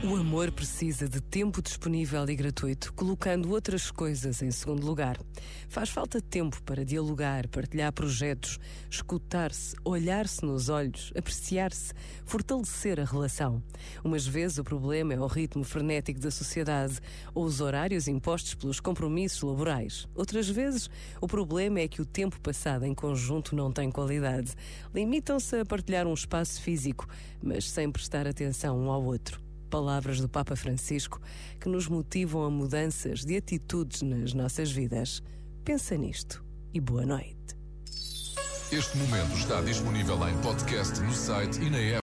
O amor precisa de tempo disponível e gratuito, colocando outras coisas em segundo lugar. Faz falta tempo para dialogar, partilhar projetos, escutar-se, olhar-se nos olhos, apreciar-se, fortalecer a relação. Umas vezes o problema é o ritmo frenético da sociedade ou os horários impostos pelos compromissos laborais. Outras vezes o problema é que o tempo passado em conjunto não tem qualidade. Limitam-se a partilhar um espaço físico, mas sem prestar atenção um ao outro palavras do Papa Francisco que nos motivam a mudanças de atitudes nas nossas vidas. Pensa nisto e boa noite. Este momento está disponível em podcast no site e na app.